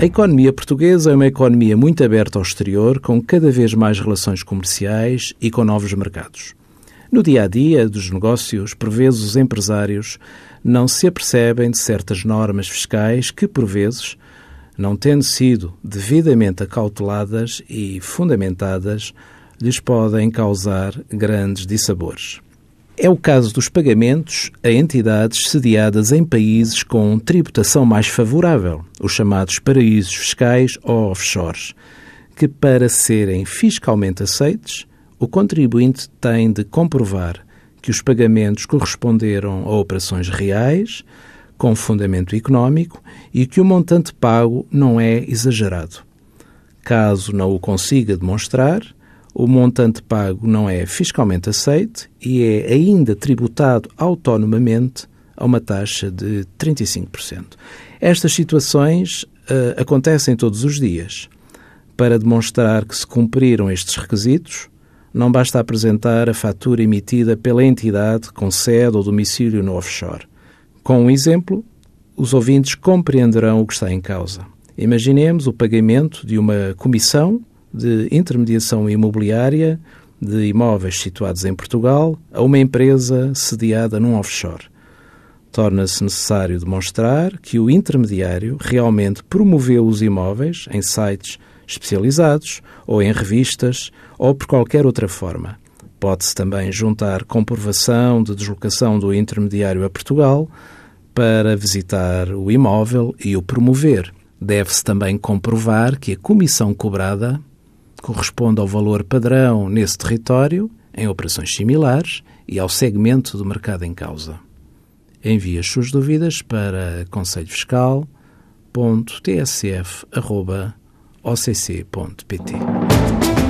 A economia portuguesa é uma economia muito aberta ao exterior, com cada vez mais relações comerciais e com novos mercados. No dia a dia dos negócios, por vezes os empresários não se apercebem de certas normas fiscais que, por vezes, não tendo sido devidamente acauteladas e fundamentadas, lhes podem causar grandes dissabores. É o caso dos pagamentos a entidades sediadas em países com tributação mais favorável, os chamados paraísos fiscais ou offshores, que, para serem fiscalmente aceites, o contribuinte tem de comprovar que os pagamentos corresponderam a operações reais, com fundamento económico e que o montante pago não é exagerado. Caso não o consiga demonstrar, o montante pago não é fiscalmente aceite e é ainda tributado autonomamente a uma taxa de 35%. Estas situações uh, acontecem todos os dias. Para demonstrar que se cumpriram estes requisitos, não basta apresentar a fatura emitida pela entidade com sede ou domicílio no offshore. Com um exemplo, os ouvintes compreenderão o que está em causa. Imaginemos o pagamento de uma comissão de intermediação imobiliária de imóveis situados em Portugal a uma empresa sediada num offshore. Torna-se necessário demonstrar que o intermediário realmente promoveu os imóveis em sites especializados ou em revistas ou por qualquer outra forma. Pode-se também juntar comprovação de deslocação do intermediário a Portugal para visitar o imóvel e o promover. Deve-se também comprovar que a comissão cobrada corresponde ao valor padrão nesse território, em operações similares e ao segmento do mercado em causa. Envie as suas dúvidas para conselhofiscal.tsf.occ.pt.